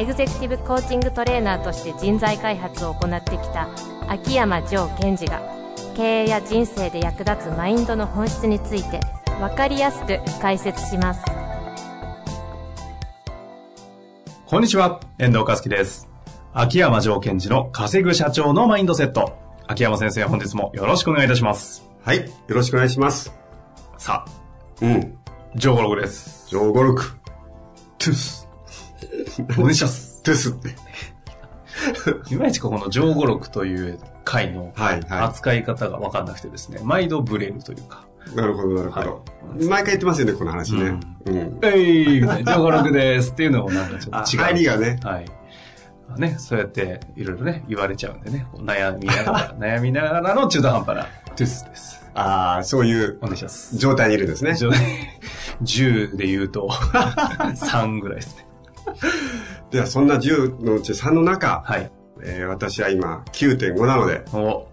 エグゼクティブコーチングトレーナーとして人材開発を行ってきた秋山城賢治が経営や人生で役立つマインドの本質について分かりやすく解説しますこんにちは、遠藤和樹です。秋山城賢治の稼ぐ社長のマインドセット。秋山先生、本日もよろしくお願いいたします。はい。よろしくお願いします。さあ、うん。上五六です。上五六。トゥース。お願いします。トゥスって。いまいちこの上五六という回のはい、は扱い方が分かんなくてですね、毎度ブレるというか、い。なるほど、なるほど。はい毎回言ってますよね、この話ね。うん。えいみたいな、上五六ですっていうのもなんかちょあっと違う。入りがね。はい。ね、そうやっていろいろね、言われちゃうんでね、こう悩みながら、悩みながらの中途半端なトゥースです。ああ、そういうお願いします。状態にいるんですね。10で言うと、3ぐらいですね。では、そんな10のうち3の中、はい。えー私は今9.5なので、お、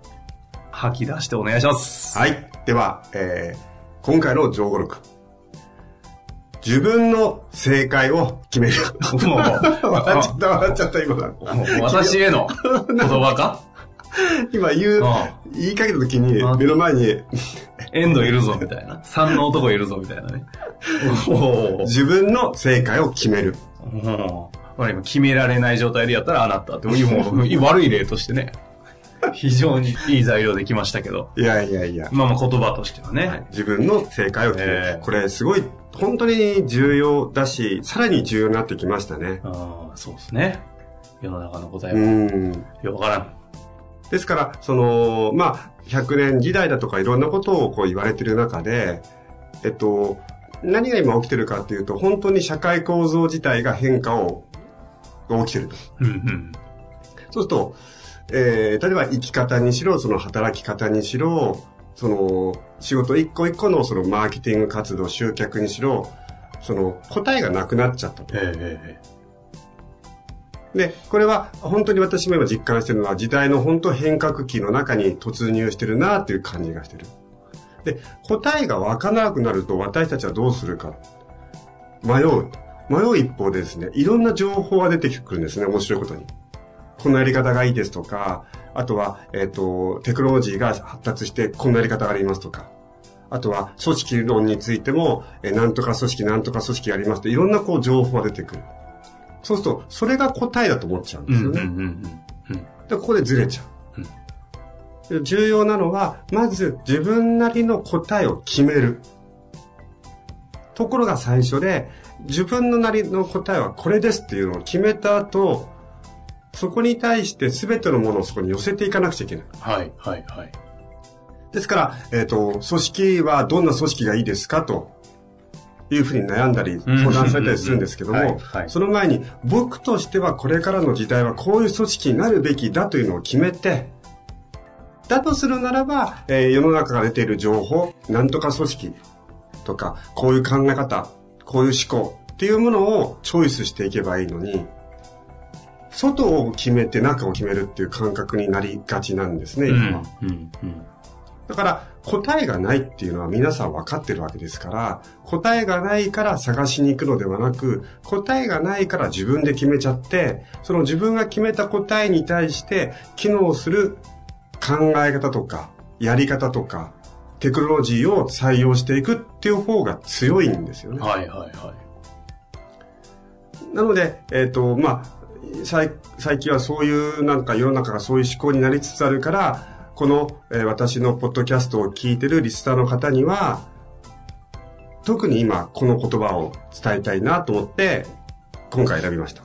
吐き出してお願いします。はい。では、えー今回の上五六。自分の正解を決める。もう、笑っちゃった、笑っちゃった、今私への 言葉か？今言う、あ言いかけた時にあ、目の前に、エンドいるぞ、みたいな。3の男いるぞ、みたいなね。お自分の正解を決める。まあ今決められない状態でやったらあなたって、もう悪い例としてね、非常にいい材料できましたけど。いやいやいや。まあまあ言葉としてはね。自分の正解を決める。えーこれすごい、本当に重要だし、さらに重要になってきましたね。ああ、そうですね。世の中の答えうは、ん。よくわからん。ですから、その、まあ、100年時代だとかいろんなことをこう言われてる中で、えっと、何が今起きてるかっていうと、本当に社会構造自体が変化を、が起きてると。うんうん。そうすると、えー、例えば生き方にしろ、その働き方にしろ、その、仕事一個一個のそのマーケティング活動、集客にしろ、その答えがなくなっちゃったと。えええで、これは本当に私も今実感してるのは時代の本当変革期の中に突入してるなっていう感じがしてる。で、答えがわからなくなると私たちはどうするか。迷う。迷う一方でですね、いろんな情報が出てくるんですね、面白いことに。このやり方がいいですとか、あとは、えっ、と、テクノロジーが発達してこんなやり方がありますとか。あとは、組織論についても、えーなんとか組織、なんとか組織がありますと、いろんなこう情報が出てくる。そうすると、それが答えだと思っちゃうんですよね。うんうんうん。で、ここでずれちゃう。で重要なのは、まず自分なりの答えを決める。ところが最初で、自分のなりの答えはこれですっていうのを決めた後、そこに対して全てのものをそこに寄せていかなくちゃいけない。はいはいはい。ですから、えっ、と、組織はどんな組織がいいですかというふうに悩んだり、うん相談されたりするんですけどはいもはい、その前に僕としてはこれからの時代はこういう組織になるべきだというのを決めて、だとするならば、えー世の中から出ている情報、なんとか組織とか、こういう考え方、こういう思考っていうものをチョイスしていけばいいのに、外を決めて中を決めるっていう感覚になりがちなんですね、今は。うんうんうん。だから、答えがないっていうのは皆さん分かってるわけですから、答えがないから探しに行くのではなく、答えがないから自分で決めちゃって、その自分が決めた答えに対して機能する考え方とか、やり方とか、テクノロジーを採用していくっていう方が強いんですよね。はいはいはい。なので、えっ、と、まあ、最最近はそういう、なんか世の中がそういう思考になりつつあるから、この、えー私のポッドキャストを聞いてるリスナーの方には、特に今この言葉を伝えたいなと思って、今回選びました。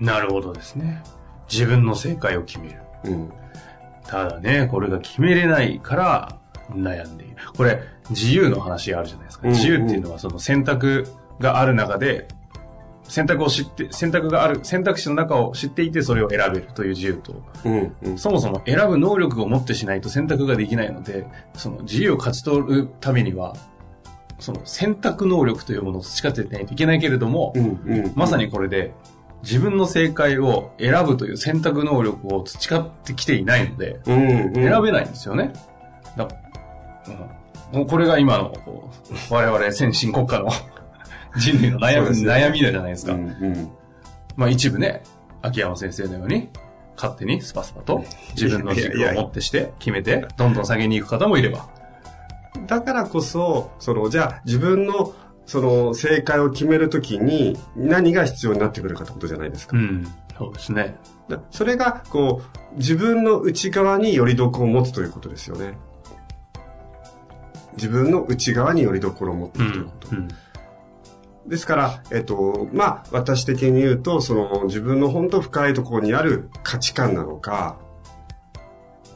なるほどですね。自分の正解を決める。うん。ただね、これが決めれないから悩んでいる。これ、自由の話あるじゃないですか。うん自由っていうのはその選択がある中で、選択を知って、選択がある、選択肢の中を知っていてそれを選べるという自由と、うん。うん。そもそも選ぶ能力を持ってしないと選択ができないので、その自由を勝ち取るためには、その選択能力というものを培っていないといけないけれども、うん。うん。まさにこれで自分の正解を選ぶという選択能力を培ってきていないので、うん。うん。選べないんですよね。だうん、もうこれが今のこう我々先進国家の 人類の悩み,、悩みじゃないですか。うん。うん。まあ一部ね、秋山先生のように、勝手にスパスパと自分の軸を持ってして決めて、どんどん下げに行く方もいれば。だからこそ、その、じゃあ自分の、その、正解を決めるときに何が必要になってくるかってことじゃないですか。うん。そうですね。だそれが、こう、自分の内側によりどころを持つということですよね。自分の内側によりどころを持っていくということ。うん。ですから、えっと、まあ、私的に言うと、その、自分の本当深いところにある価値観なのか、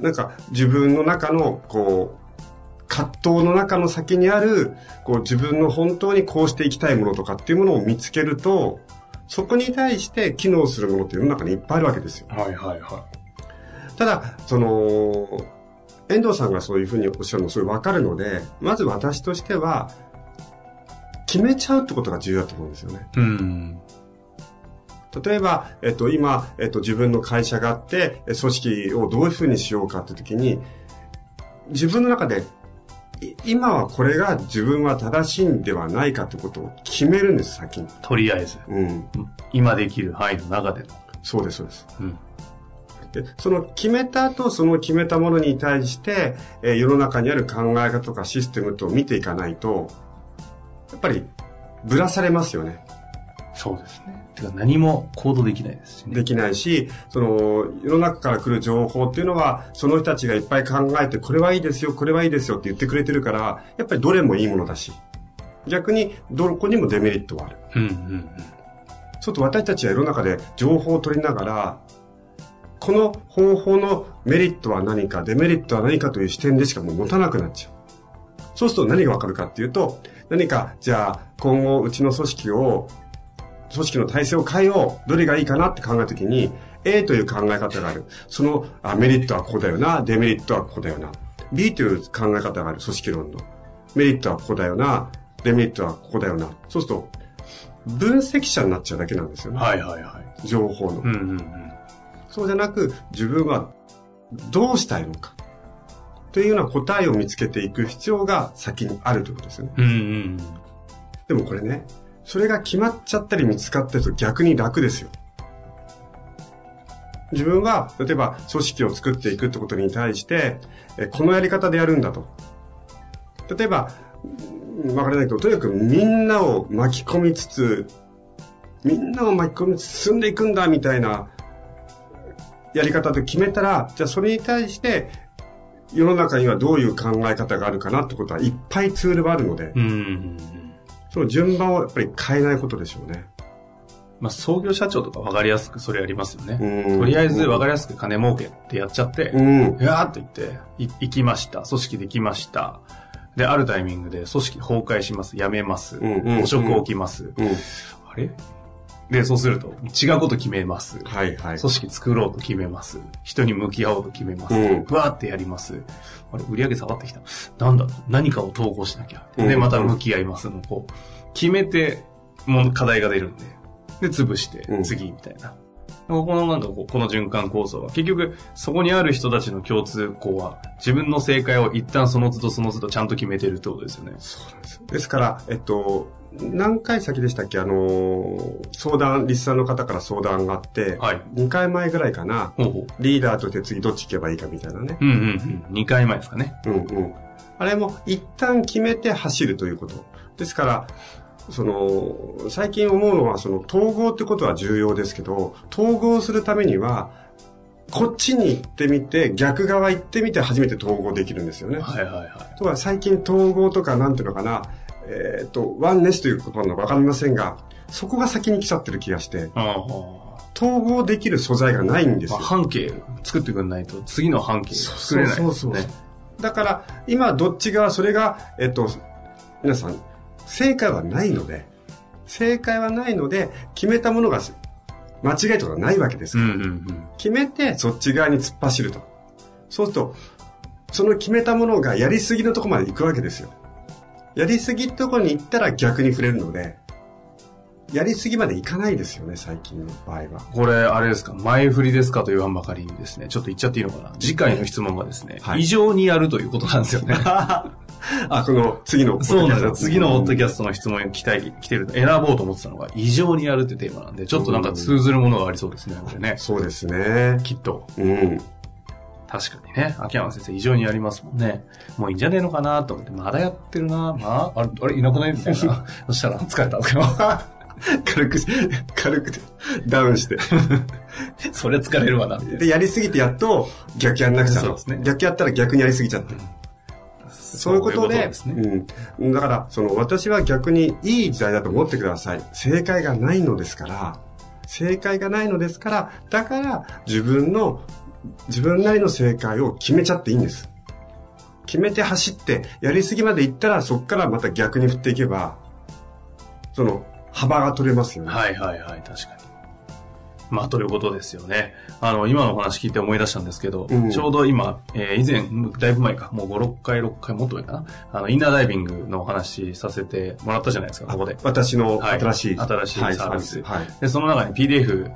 なんか、自分の中の、こう、葛藤の中の先にある、こう、自分の本当にこうしていきたいものとかっていうものを見つけると、そこに対して機能するものって世の中にいっぱいあるわけですよ。はいはいはただ、その、遠藤さんがそういうふうにおっしゃるのすごいわかるので、まず私としては、決めちゃうってことが重要だと思うんですよね。い。うん。例えば、えっと、今、えっと、自分の会社があって、え組織をどういうふうにしようかって時に、自分の中で、い今はこれが自分は正しいんではないかってことを決めるんです、先に。とりあえず、うん。今できる範囲の中での。そうです、そうです。うん。で、その決めた後、その決めたものに対して、えー世の中にある考え方とかシステムと見ていかないと、やっぱり、ぶらされますよね。そうですね。てか何も行動できないですしね。できないし、その、世の中から来る情報っていうのは、その人たちがいっぱい考えて、これはいいですよ、これはいいですよって言ってくれてるから、やっぱりどれもいいものだし、逆に、どこにもデメリットはある。うんうんちょっと私たちは世の中で情報を取りながら、この方法のメリットは何か、デメリットは何かという視点でしかもう持たなくなっちゃう。そうすると何がわかるかっていうと、何か、じゃあ、今後うちの組織を、組織の体制を変えよう。どれがいいかなって考えたときに、A という考え方がある。そのあメリットはここだよな、デメリットはここだよな。B という考え方がある、組織論の。メリットはここだよな、デメリットはここだよな。そうすると、分析者になっちゃうだけなんですよね。はいはいはい。情報の。うんうんうん。そうじゃなく、自分はどうしたいのか。というような答えを見つけていく必要が先にあるということですよね。うんうん。でもこれね、それが決まっちゃったり見つかってると逆に楽ですよ。自分は、例えば組織を作っていくってことに対して、えこのやり方でやるんだと。例えば、うんわからないけど、とにかくみんなを巻き込みつつ、みんなを巻き込みつつ進んでいくんだみたいなやり方で決めたら、じゃあそれに対して、世の中にはどういう考え方があるかなってことはいっぱいツールがあるので、うん。その順番をやっぱり変えないことでしょうね。まあ創業社長とか分かりやすくそれやりますよね。うんとりあえず分かりやすく金儲けってやっちゃって、うん。ーっと言って、い行きました。組織できました。で、あるタイミングで組織崩壊します。辞めます。うんうん汚職起きます。うん。あれ？で、そうすると、違うこと決めます。はいはい。組織作ろうと決めます。人に向き合おうと決めます。うんふわーってやります。あれ、売り上げ下がってきた。なんだ何かを統合しなきゃ。で、うんまた向き合いますの。こう、決めて、もう課題が出るんで。で、潰してう、ん次みたいな。このなんかこうこの循環構想は、結局、そこにある人たちの共通項は、自分の正解を一旦その都度その都度ちゃんと決めてるってことですよね。そうなんです。ですから、えっと、何回先でしたっけ？あの、相談、リスナーの方から相談があって、はい。2回前ぐらいかな、ほうほう。リーダーとして次どっち行けばいいかみたいなね。うんうんうん。2回前ですかね。うんうん。あれも一旦決めて走るということ。ですから、その、最近思うのは、その、統合ってことは重要ですけど、統合するためには、こっちに行ってみて、逆側行ってみて初めて統合できるんですよね。はいはいはい。とは最近統合とかなんていうのかな、えっ、と、ワンネスという言葉なのかわかりませんが、そこが先に来ちゃってる気がして。統合できる素材がないんですまあ、よ。半径作ってくんないと次の半径作れないですそうそうねそう。だから、今どっちが、それが、えっと、皆さん、正解はないので、正解はないので、決めたものが間違いとかないわけです。うんうんうん。決めてそっち側に突っ走ると。そうすると、その決めたものがやりすぎのとこまで行くわけですよ。やりすぎってとこに行ったら逆に触れるので、やりすぎまでいかないですよね、最近の場合は。これ、あれですか、前振りですかと言わんばかりにですね、ちょっと言っちゃっていいのかな？次回の質問がですね、はい異常にやるということなんですよね。あ、この次のそうなんですよ。次のポッドキャスストの質問に来たい、来てる、選ぼうと思ってたのが、異常にやるってテーマなんで、ちょっとなんか通ずるものがありそうですね、これね。そうですね。きっと。うん。確かにね。秋山先生異常にやりますもんね。もういいんじゃねえのかなと思って、まだやってるなまあ、あれ、あれいなくないみたいな。そしたら、疲れた。軽く、軽くダウンして。それ疲れるわな、みたいな。で、やりすぎてやっと逆やんなくちゃそうですね逆やったら逆にやりすぎちゃって。そういうことで、ですね。うん。だから、その、私は逆にいい時代だと思ってください。正解がないのですから、正解がないのですから、だから、自分の、自分なりの正解を決めちゃっていいんです。決めて走って、やりすぎまで行ったら、そこからまた逆に振っていけば、その、幅が取れますよね。はいはいはい、確かに。まあ、ということですよね。あの、今のお話聞いて思い出したんですけど、うんちょうど今、えー以前、だいぶ前か、もう5、6回、6回、もっと前かな。あの、インナーダイビングのお話させてもらったじゃないですか、ここで。私のはい新しい、新しいはいサービスはい。で、その中に PDF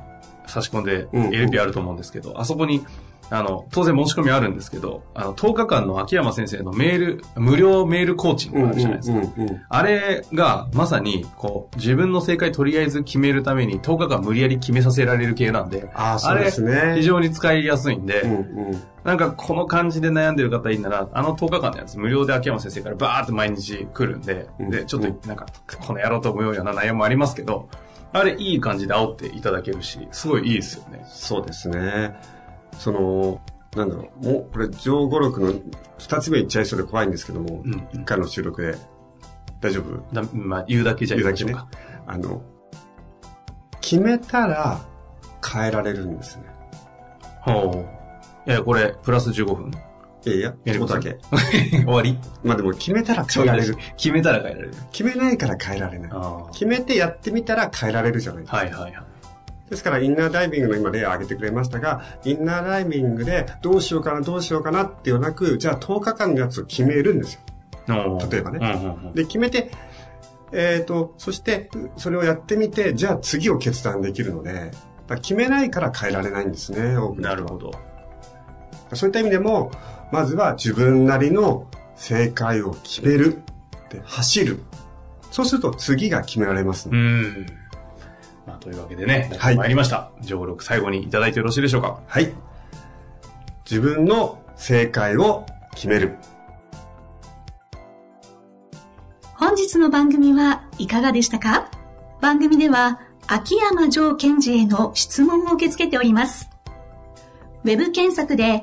差し込んで、うん LP あると思うんですけど、あそこに、あの、当然申し込みあるんですけど、あの、10日間の秋山先生のメール、無料メールコーチングがあるじゃないですか。うんうんうんあれが、まさに、こう、自分の正解とりあえず決めるために10日間無理やり決めさせられる系なんで、ああ、そうですね。非常に使いやすいんで、うんうん。なんかこの感じで悩んでる方いいなら、あの10日間のやつ無料で秋山先生からバーって毎日来るんで、うんで、ちょっとなんか、このやろうと思うような内容もありますけど、あれいい感じで煽っていただけるし、すごいいいですよね。そうですね。その、なんだろう、もう、これ、上五六の二つ目言っちゃいそうで怖いんですけども、うん一回の収録で、大丈夫？だまあ、言うだけじゃ言うだけね言いましょうか。。あの、決めたら変えられるんですね。ほう。いや、これ、プラス15分。いやいや、やります一つだけ。終わりまあでも決めたら変えられる。決めたら変えられる。決めないから変えられない。あ決めてやってみたら変えられるじゃないですあ。か。はいはいはい。ですから、インナーダイビングの今例を挙げてくれましたが、インナーダイビングでどうしようかな、どうしようかなっていうなく、じゃあ10日間のやつを決めるんですよ。例えばねで、決めて、えっ、と、そして、それをやってみて、じゃあ次を決断できるので、決めないから変えられないんですね、多くなるほど。そういった意味でも、まずは自分なりの正解を決める。で、走る。そうすると次が決められますね、うん。まあ、というわけでね、はい参りました。上録最後にいただいてよろしいでしょうか。はい。自分の正解を決める。本日の番組はいかがでしたか？番組では秋山城賢治への質問を受け付けております。ウェブ検索で